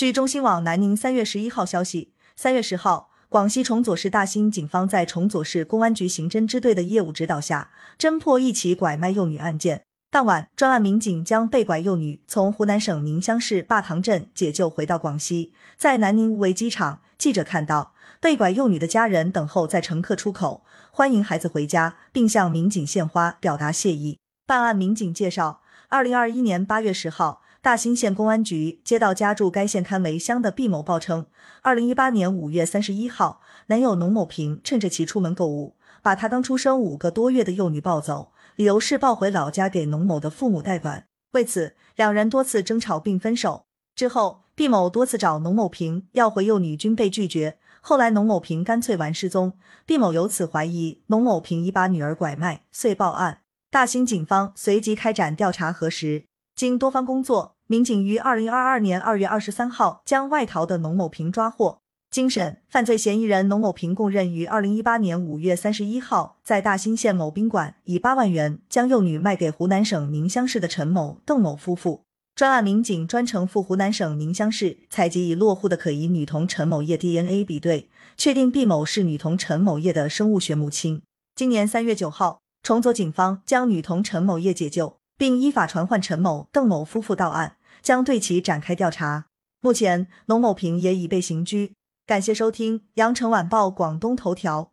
据中新网南宁三月十一号消息，三月十号，广西崇左市大兴警方在崇左市公安局刑侦支队的业务指导下，侦破一起拐卖幼女案件。当晚，专案民警将被拐幼女从湖南省宁乡市坝塘镇解救回到广西，在南宁无为机场，记者看到被拐幼女的家人等候在乘客出口，欢迎孩子回家，并向民警献花表达谢意。办案民警介绍，二零二一年八月十号。大兴县公安局接到家住该县堪围乡的毕某报称，二零一八年五月三十一号，男友农某平趁着其出门购物，把他刚出生五个多月的幼女抱走，理由是抱回老家给农某的父母代管。为此，两人多次争吵并分手。之后，毕某多次找农某平要回幼女，均被拒绝。后来，农某平干脆玩失踪，毕某由此怀疑农某平已把女儿拐卖，遂报案。大兴警方随即开展调查核实。经多方工作，民警于二零二二年二月二十三号将外逃的农某平抓获。经审，犯罪嫌疑人农某平供认于二零一八年五月三十一号在大兴县某宾馆以八万元将幼女卖给湖南省宁乡市的陈某、邓某夫妇。专案民警专程赴湖南省宁乡市采集已落户的可疑女童陈某叶 DNA 比对，确定毕某是女童陈某叶的生物学母亲。今年三月九号，崇左警方将女童陈某叶解救。并依法传唤陈某、邓某夫妇到案，将对其展开调查。目前，龙某平也已被刑拘。感谢收听羊城晚报广东头条。